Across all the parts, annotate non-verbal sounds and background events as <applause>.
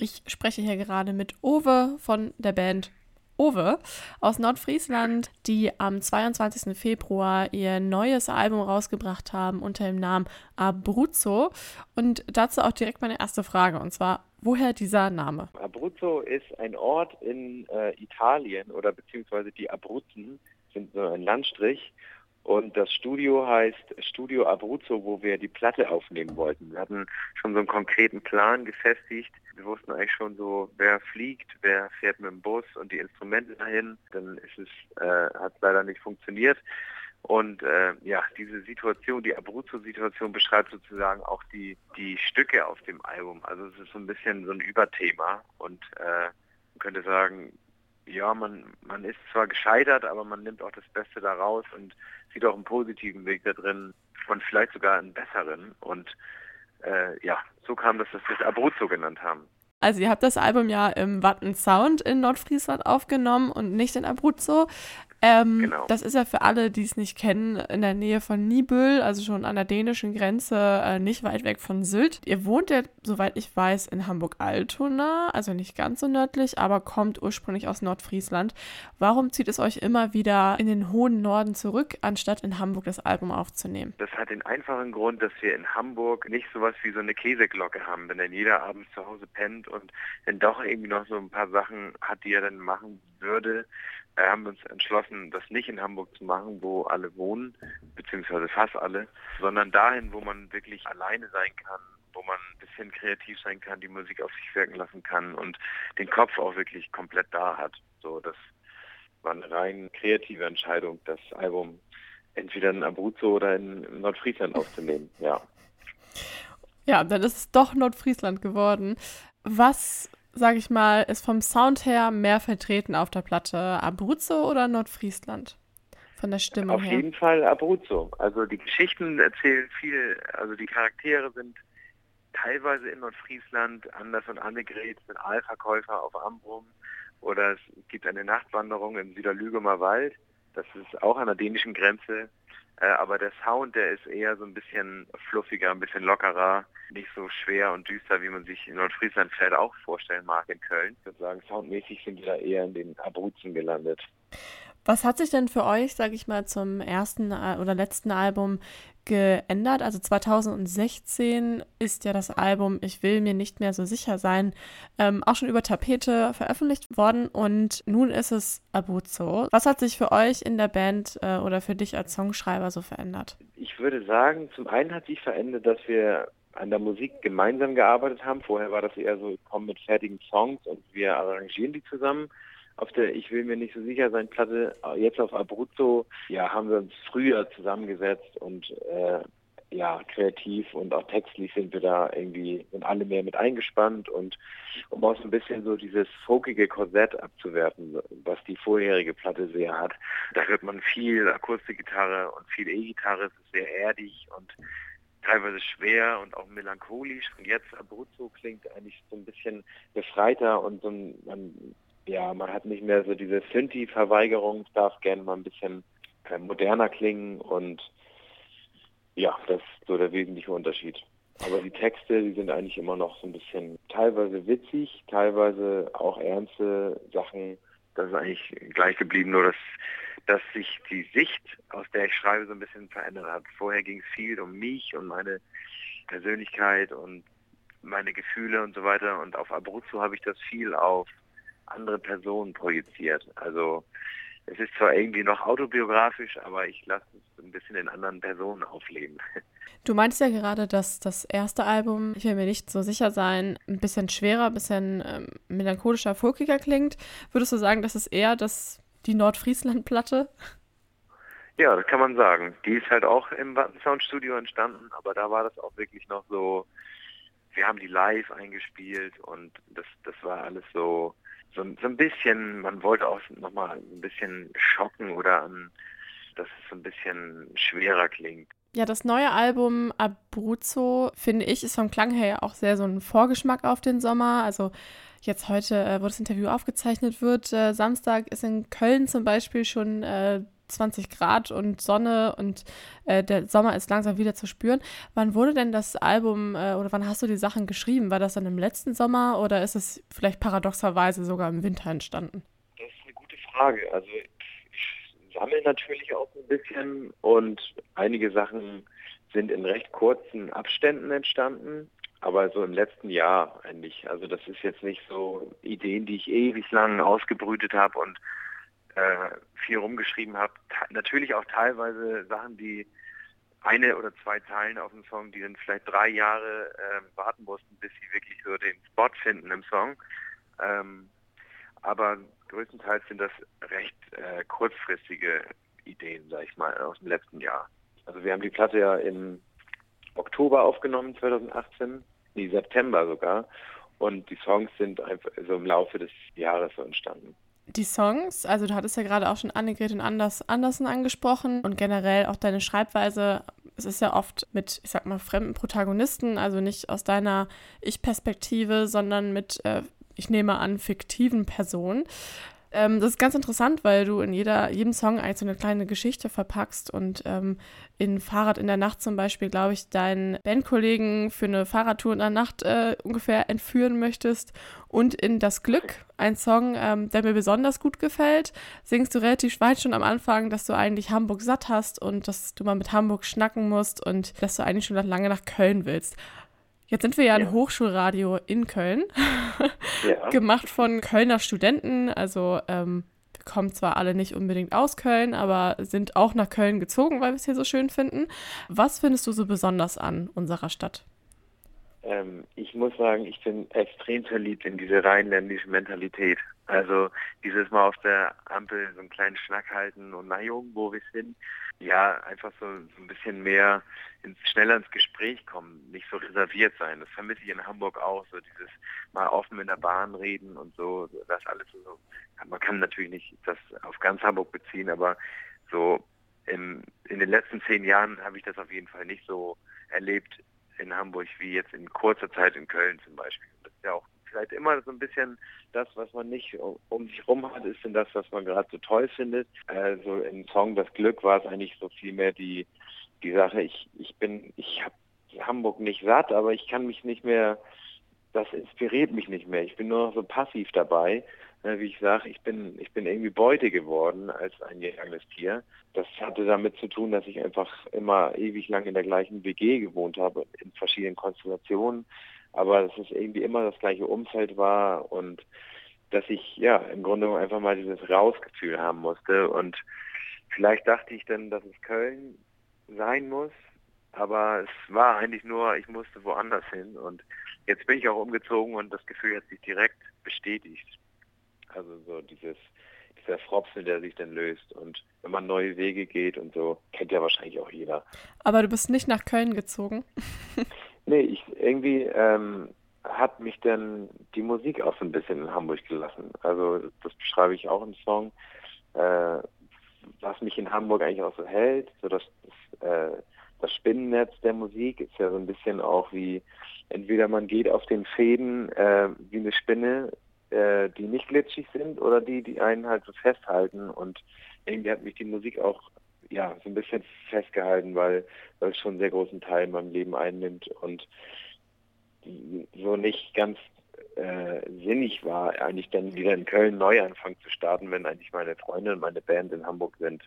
Ich spreche hier gerade mit Owe von der Band Owe aus Nordfriesland, die am 22. Februar ihr neues Album rausgebracht haben unter dem Namen Abruzzo. Und dazu auch direkt meine erste Frage, und zwar, woher dieser Name? Abruzzo ist ein Ort in äh, Italien oder beziehungsweise die Abruzzen sind so ein Landstrich und das Studio heißt Studio Abruzzo, wo wir die Platte aufnehmen wollten. Wir hatten schon so einen konkreten Plan gefestigt. Wir wussten eigentlich schon so, wer fliegt, wer fährt mit dem Bus und die Instrumente dahin. Dann ist es, äh, hat leider nicht funktioniert. Und äh, ja, diese Situation, die Abruzzo-Situation beschreibt sozusagen auch die, die Stücke auf dem Album. Also es ist so ein bisschen so ein Überthema und äh, man könnte sagen, ja, man, man ist zwar gescheitert, aber man nimmt auch das Beste daraus und sieht auch einen positiven Weg da drin und vielleicht sogar einen besseren. Und äh, ja, so kam das, dass wir es Abruzzo genannt haben. Also ihr habt das Album ja im Watten Sound in Nordfriesland aufgenommen und nicht in Abruzzo. Ähm, genau. Das ist ja für alle, die es nicht kennen, in der Nähe von Nibel, also schon an der dänischen Grenze, äh, nicht weit weg von Sylt. Ihr wohnt ja, soweit ich weiß, in Hamburg-Altona, also nicht ganz so nördlich, aber kommt ursprünglich aus Nordfriesland. Warum zieht es euch immer wieder in den hohen Norden zurück, anstatt in Hamburg das Album aufzunehmen? Das hat den einfachen Grund, dass wir in Hamburg nicht sowas wie so eine Käseglocke haben, wenn dann jeder abends zu Hause pennt und dann doch irgendwie noch so ein paar Sachen hat, die er dann machen würde haben wir uns entschlossen, das nicht in Hamburg zu machen, wo alle wohnen, beziehungsweise fast alle, sondern dahin, wo man wirklich alleine sein kann, wo man ein bisschen kreativ sein kann, die Musik auf sich wirken lassen kann und den Kopf auch wirklich komplett da hat. So, das war eine rein kreative Entscheidung, das Album entweder in Abruzzo oder in Nordfriesland aufzunehmen, ja. Ja, dann ist es doch Nordfriesland geworden. Was sage ich mal, ist vom Sound her mehr vertreten auf der Platte? Abruzzo oder Nordfriesland? Von der Stimme auf her? Auf jeden Fall Abruzzo. Also die Geschichten erzählen viel, also die Charaktere sind teilweise in Nordfriesland, Anders und Annegret sind Aalverkäufer auf Ambrum oder es gibt eine Nachtwanderung im Süderlügemer Wald. Das ist auch an der dänischen Grenze. Äh, aber der Sound, der ist eher so ein bisschen fluffiger, ein bisschen lockerer, nicht so schwer und düster, wie man sich in Nordfriesland vielleicht auch vorstellen mag in Köln. Ich würde sagen, soundmäßig sind wir da eher in den Abruzzen gelandet. Was hat sich denn für euch, sage ich mal, zum ersten äh, oder letzten Album geändert? Also 2016 ist ja das Album Ich will mir nicht mehr so sicher sein ähm, auch schon über Tapete veröffentlicht worden und nun ist es Abruzzo. Was hat sich für euch in der Band äh, oder für dich als Songschreiber so verändert? Ich würde sagen, zum einen hat sich verändert, dass wir an der Musik gemeinsam gearbeitet haben. Vorher war das eher so, ich komme mit fertigen Songs und wir arrangieren die zusammen auf der Ich will mir nicht so sicher sein Platte, jetzt auf Abruzzo, ja, haben wir uns früher zusammengesetzt und äh, ja, kreativ und auch textlich sind wir da irgendwie, sind alle mehr mit eingespannt und um auch so ein bisschen so dieses folkige Korsett abzuwerten, was die vorherige Platte sehr hat. Da hört man viel Akustikgitarre und viel E-Gitarre, es ist sehr erdig und teilweise schwer und auch melancholisch. Und jetzt Abruzzo klingt eigentlich so ein bisschen befreiter und so ein, man ja, man hat nicht mehr so diese Synthi-Verweigerung, darf gerne mal ein bisschen äh, moderner klingen und ja, das ist so der wesentliche Unterschied. Aber die Texte, die sind eigentlich immer noch so ein bisschen teilweise witzig, teilweise auch ernste Sachen. Das ist eigentlich gleich geblieben, nur dass, dass sich die Sicht, aus der ich schreibe, so ein bisschen verändert hat. Vorher ging es viel um mich und meine Persönlichkeit und meine Gefühle und so weiter. Und auf Abruzzo habe ich das viel auf andere Personen projiziert. Also es ist zwar irgendwie noch autobiografisch, aber ich lasse es ein bisschen in anderen Personen aufleben. <laughs> Du meintest ja gerade, dass das erste Album, ich will mir nicht so sicher sein, ein bisschen schwerer, ein bisschen ähm, melancholischer, folkiger klingt. Würdest du sagen, das ist eher das, die Nordfriesland-Platte? Ja, das kann man sagen. Die ist halt auch im Sound Studio entstanden, aber da war das auch wirklich noch so, wir haben die live eingespielt und das, das war alles so, so, so ein bisschen, man wollte auch nochmal ein bisschen schocken oder an, dass es so ein bisschen schwerer klingt. Ja, das neue Album Abruzzo, finde ich, ist vom Klang her ja auch sehr so ein Vorgeschmack auf den Sommer. Also jetzt heute, äh, wo das Interview aufgezeichnet wird, äh, Samstag ist in Köln zum Beispiel schon äh, 20 Grad und Sonne und äh, der Sommer ist langsam wieder zu spüren. Wann wurde denn das Album äh, oder wann hast du die Sachen geschrieben? War das dann im letzten Sommer oder ist es vielleicht paradoxerweise sogar im Winter entstanden? Das ist eine gute Frage. Also ich sammle natürlich auch ein bisschen und einige Sachen sind in recht kurzen Abständen entstanden. Aber so im letzten Jahr eigentlich. Also das ist jetzt nicht so Ideen, die ich ewig lang ausgebrütet habe und äh, viel rumgeschrieben habe. Natürlich auch teilweise Sachen, die eine oder zwei Zeilen auf dem Song, die dann vielleicht drei Jahre äh, warten mussten, bis sie wirklich so den Spot finden im Song. Ähm, aber größtenteils sind das recht äh, kurzfristige Ideen, sag ich mal, aus dem letzten Jahr. Also wir haben die Platte ja im Oktober aufgenommen, 2018, nee, September sogar. Und die Songs sind einfach so im Laufe des Jahres so entstanden die Songs, also du hattest ja gerade auch schon Annegret und Anders Andersen angesprochen und generell auch deine Schreibweise. Es ist ja oft mit, ich sag mal, fremden Protagonisten, also nicht aus deiner Ich-Perspektive, sondern mit, äh, ich nehme an, fiktiven Personen. Ähm, das ist ganz interessant, weil du in jeder, jedem Song eigentlich so eine kleine Geschichte verpackst und ähm, in Fahrrad in der Nacht zum Beispiel, glaube ich, deinen Bandkollegen für eine Fahrradtour in der Nacht äh, ungefähr entführen möchtest. Und in Das Glück, ein Song, ähm, der mir besonders gut gefällt, singst du relativ weit schon am Anfang, dass du eigentlich Hamburg satt hast und dass du mal mit Hamburg schnacken musst und dass du eigentlich schon lange nach Köln willst. Jetzt sind wir ja, ja. ein Hochschulradio in Köln, <laughs> ja. gemacht von Kölner Studenten. Also ähm, wir kommen zwar alle nicht unbedingt aus Köln, aber sind auch nach Köln gezogen, weil wir es hier so schön finden. Was findest du so besonders an unserer Stadt? Ähm, ich muss sagen, ich bin extrem verliebt in diese rheinländische Mentalität. Also dieses Mal auf der Ampel so einen kleinen Schnack halten und na irgendwo wir sind. Ja, einfach so, so ein bisschen mehr ins, schneller ins Gespräch kommen, nicht so reserviert sein. Das vermisse ich in Hamburg auch, so dieses mal offen in der Bahn reden und so, das alles so. Man kann natürlich nicht das auf ganz Hamburg beziehen, aber so im, in den letzten zehn Jahren habe ich das auf jeden Fall nicht so erlebt in Hamburg wie jetzt in kurzer Zeit in Köln zum Beispiel. Das ist ja auch vielleicht immer so ein bisschen das, was man nicht um sich rum hat, ist denn das, was man gerade so toll findet. Also im Song Das Glück war es eigentlich so viel mehr die, die Sache, ich, ich bin, ich habe Hamburg nicht satt, aber ich kann mich nicht mehr, das inspiriert mich nicht mehr. Ich bin nur noch so passiv dabei. Wie ich sage, ich bin, ich bin irgendwie Beute geworden als ein gegangenes Tier. Das hatte damit zu tun, dass ich einfach immer ewig lang in der gleichen WG gewohnt habe, in verschiedenen Konstellationen aber dass es irgendwie immer das gleiche Umfeld war und dass ich ja im Grunde einfach mal dieses Rausgefühl haben musste und vielleicht dachte ich dann, dass es Köln sein muss, aber es war eigentlich nur, ich musste woanders hin und jetzt bin ich auch umgezogen und das Gefühl hat sich direkt bestätigt. Also so dieses dieser Fropfen, der sich dann löst und wenn man neue Wege geht und so, kennt ja wahrscheinlich auch jeder. Aber du bist nicht nach Köln gezogen? <laughs> Nee, ich irgendwie ähm, hat mich dann die Musik auch so ein bisschen in Hamburg gelassen. Also das beschreibe ich auch im Song, äh, was mich in Hamburg eigentlich auch so hält. So das, das, äh, das Spinnennetz der Musik ist ja so ein bisschen auch wie entweder man geht auf den Fäden äh, wie eine Spinne, äh, die nicht glitschig sind, oder die, die einen halt so festhalten. Und irgendwie hat mich die Musik auch ja, so ein bisschen festgehalten, weil, es schon einen sehr großen Teil in meinem Leben einnimmt und so nicht ganz äh, sinnig war, eigentlich dann wieder in Köln neu anfangen zu starten, wenn eigentlich meine Freunde und meine Band in Hamburg sind.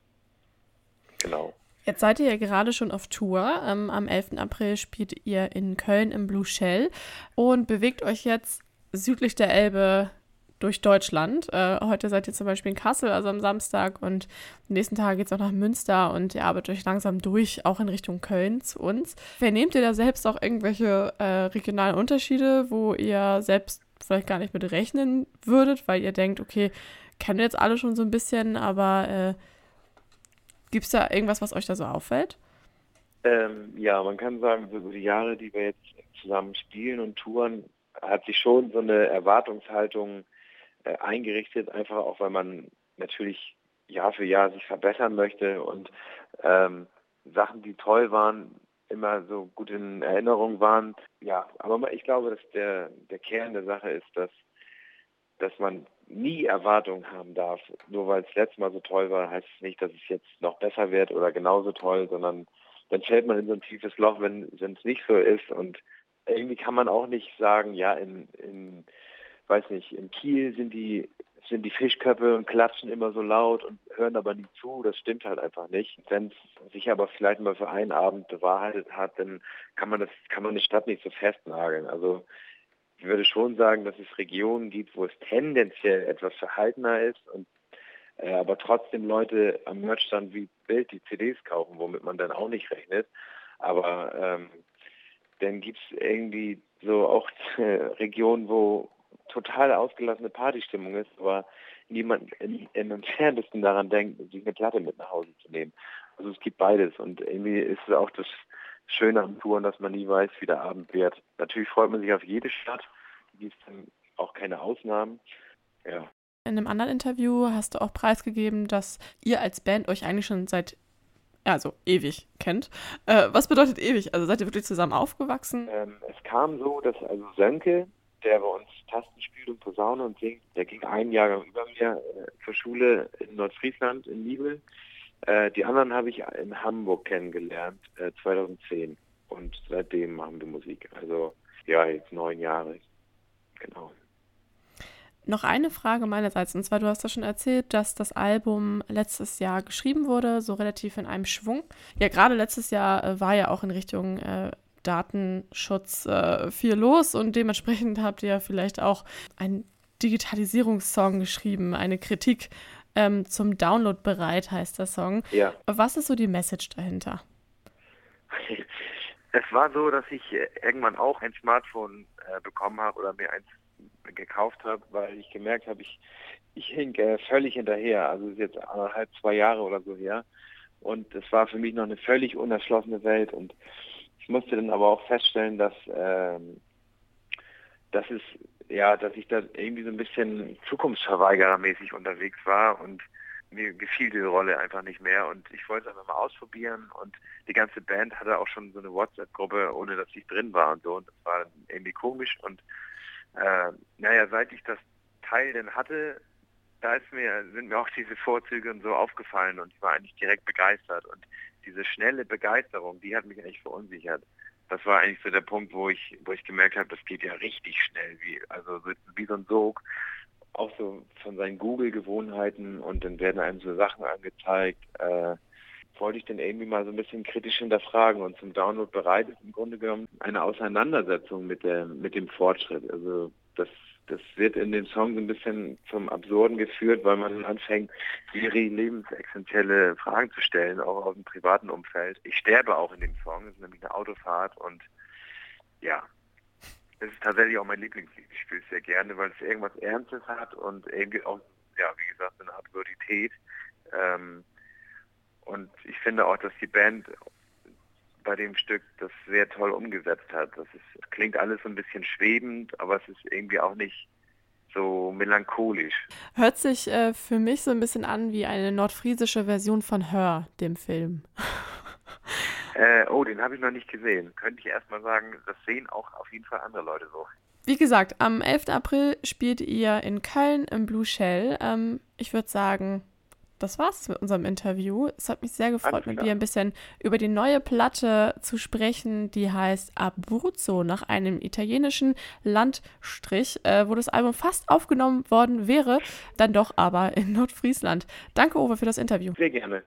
Genau. Jetzt seid ihr ja gerade schon auf Tour. Ähm, am 11. April spielt ihr in Köln im Blue Shell und bewegt euch jetzt südlich der Elbe durch Deutschland. Äh, heute seid ihr zum Beispiel in Kassel, also am Samstag, und am nächsten Tag geht es auch nach Münster und ihr arbeitet euch langsam durch, auch in Richtung Köln zu uns. Vernehmt ihr da selbst auch irgendwelche äh, regionalen Unterschiede, wo ihr selbst vielleicht gar nicht mit rechnen würdet, weil ihr denkt, okay, kennen wir jetzt alle schon so ein bisschen, aber äh, gibt es da irgendwas, was euch da so auffällt? Ähm, ja, man kann sagen, so die Jahre, die wir jetzt zusammen spielen und touren, hat sich schon so eine Erwartungshaltung äh, eingerichtet, einfach auch weil man natürlich Jahr für Jahr sich verbessern möchte und ähm, Sachen, die toll waren, immer so gut in Erinnerung waren. Ja, aber ich glaube, dass der, der Kern der Sache ist, dass, dass man nie Erwartungen haben darf. Nur weil es letztes Mal so toll war, heißt es nicht, dass es jetzt noch besser wird oder genauso toll, sondern dann fällt man in so ein tiefes Loch, wenn es nicht so ist. Und irgendwie kann man auch nicht sagen, ja, in, in weiß nicht, in Kiel sind die sind die Fischköpfe und klatschen immer so laut und hören aber nie zu. Das stimmt halt einfach nicht. Wenn es sich aber vielleicht mal für einen Abend bewahrheitet hat, dann kann man das, kann man eine Stadt nicht so festnageln. Also ich würde schon sagen, dass es Regionen gibt, wo es tendenziell etwas verhaltener ist und äh, aber trotzdem Leute am Merchstand wie Bild die CDs kaufen, womit man dann auch nicht rechnet. Aber ähm, dann gibt es irgendwie so auch äh, Regionen, wo total ausgelassene Partystimmung ist, aber niemand im, im entferntesten daran denkt, sich eine Platte mit nach Hause zu nehmen. Also es gibt beides und irgendwie ist es auch das Schöne am Touren, dass man nie weiß, wie der Abend wird. Natürlich freut man sich auf jede Stadt, gibt es auch keine Ausnahmen. Ja. In einem anderen Interview hast du auch preisgegeben, dass ihr als Band euch eigentlich schon seit also ewig kennt. Äh, was bedeutet ewig? Also seid ihr wirklich zusammen aufgewachsen? Ähm, es kam so, dass also Sönke, der bei uns Tasten spielt und Posaune und singt, der ging einen Jahrgang über mir äh, zur Schule in Nordfriesland, in Nibel. Äh, die anderen habe ich in Hamburg kennengelernt, äh, 2010. Und seitdem machen wir Musik. Also ja, jetzt neun Jahre. Genau. Noch eine Frage meinerseits, und zwar, du hast ja schon erzählt, dass das Album letztes Jahr geschrieben wurde, so relativ in einem Schwung. Ja, gerade letztes Jahr äh, war ja auch in Richtung äh, Datenschutz äh, viel los und dementsprechend habt ihr vielleicht auch einen Digitalisierungssong geschrieben, eine Kritik ähm, zum Download bereit heißt der Song. Ja. Was ist so die Message dahinter? <laughs> Es war so, dass ich äh, irgendwann auch ein Smartphone äh, bekommen habe oder mir eins gekauft habe, weil ich gemerkt habe, ich, ich hink äh, völlig hinterher. Also ist jetzt anderthalb, zwei Jahre oder so her. Und es war für mich noch eine völlig unerschlossene Welt. Und ich musste dann aber auch feststellen, dass, ähm, dass es, ja, dass ich da irgendwie so ein bisschen zukunftsverweigerermäßig unterwegs war und mir gefiel diese Rolle einfach nicht mehr und ich wollte es einfach mal ausprobieren und die ganze Band hatte auch schon so eine WhatsApp-Gruppe, ohne dass ich drin war und so und das war irgendwie komisch und äh, naja, seit ich das Teil denn hatte, da mir, sind mir auch diese Vorzüge und so aufgefallen und ich war eigentlich direkt begeistert. Und diese schnelle Begeisterung, die hat mich eigentlich verunsichert. Das war eigentlich so der Punkt, wo ich, wo ich gemerkt habe, das geht ja richtig schnell, wie, also wie so ein Sog, auch so von seinen Google-Gewohnheiten und dann werden einem so Sachen angezeigt. Äh, wollte ich dann irgendwie mal so ein bisschen kritisch hinterfragen und zum Download bereit ist im Grunde genommen eine Auseinandersetzung mit der mit dem Fortschritt. Also das das wird in dem Song so ein bisschen zum Absurden geführt, weil man anfängt, ihre lebensexenzielle Fragen zu stellen, auch aus dem privaten Umfeld. Ich sterbe auch in dem Song, es ist nämlich eine Autofahrt und ja, es ist tatsächlich auch mein Lieblingslied. Ich spiele es sehr gerne, weil es irgendwas Ernstes hat und irgendwie auch, ja, wie gesagt, eine Absurdität. Ähm, und ich finde auch, dass die Band bei dem Stück das sehr toll umgesetzt hat. Das ist, klingt alles so ein bisschen schwebend, aber es ist irgendwie auch nicht so melancholisch. Hört sich äh, für mich so ein bisschen an wie eine nordfriesische Version von Hör, dem Film. <laughs> äh, oh, den habe ich noch nicht gesehen. Könnte ich erstmal sagen, das sehen auch auf jeden Fall andere Leute so. Wie gesagt, am 11. April spielt ihr in Köln im Blue Shell. Ähm, ich würde sagen, das war's mit unserem Interview. Es hat mich sehr gefreut, mit dir ein bisschen über die neue Platte zu sprechen, die heißt Abruzzo, nach einem italienischen Landstrich, äh, wo das Album fast aufgenommen worden wäre, dann doch aber in Nordfriesland. Danke, Uwe, für das Interview. Sehr gerne.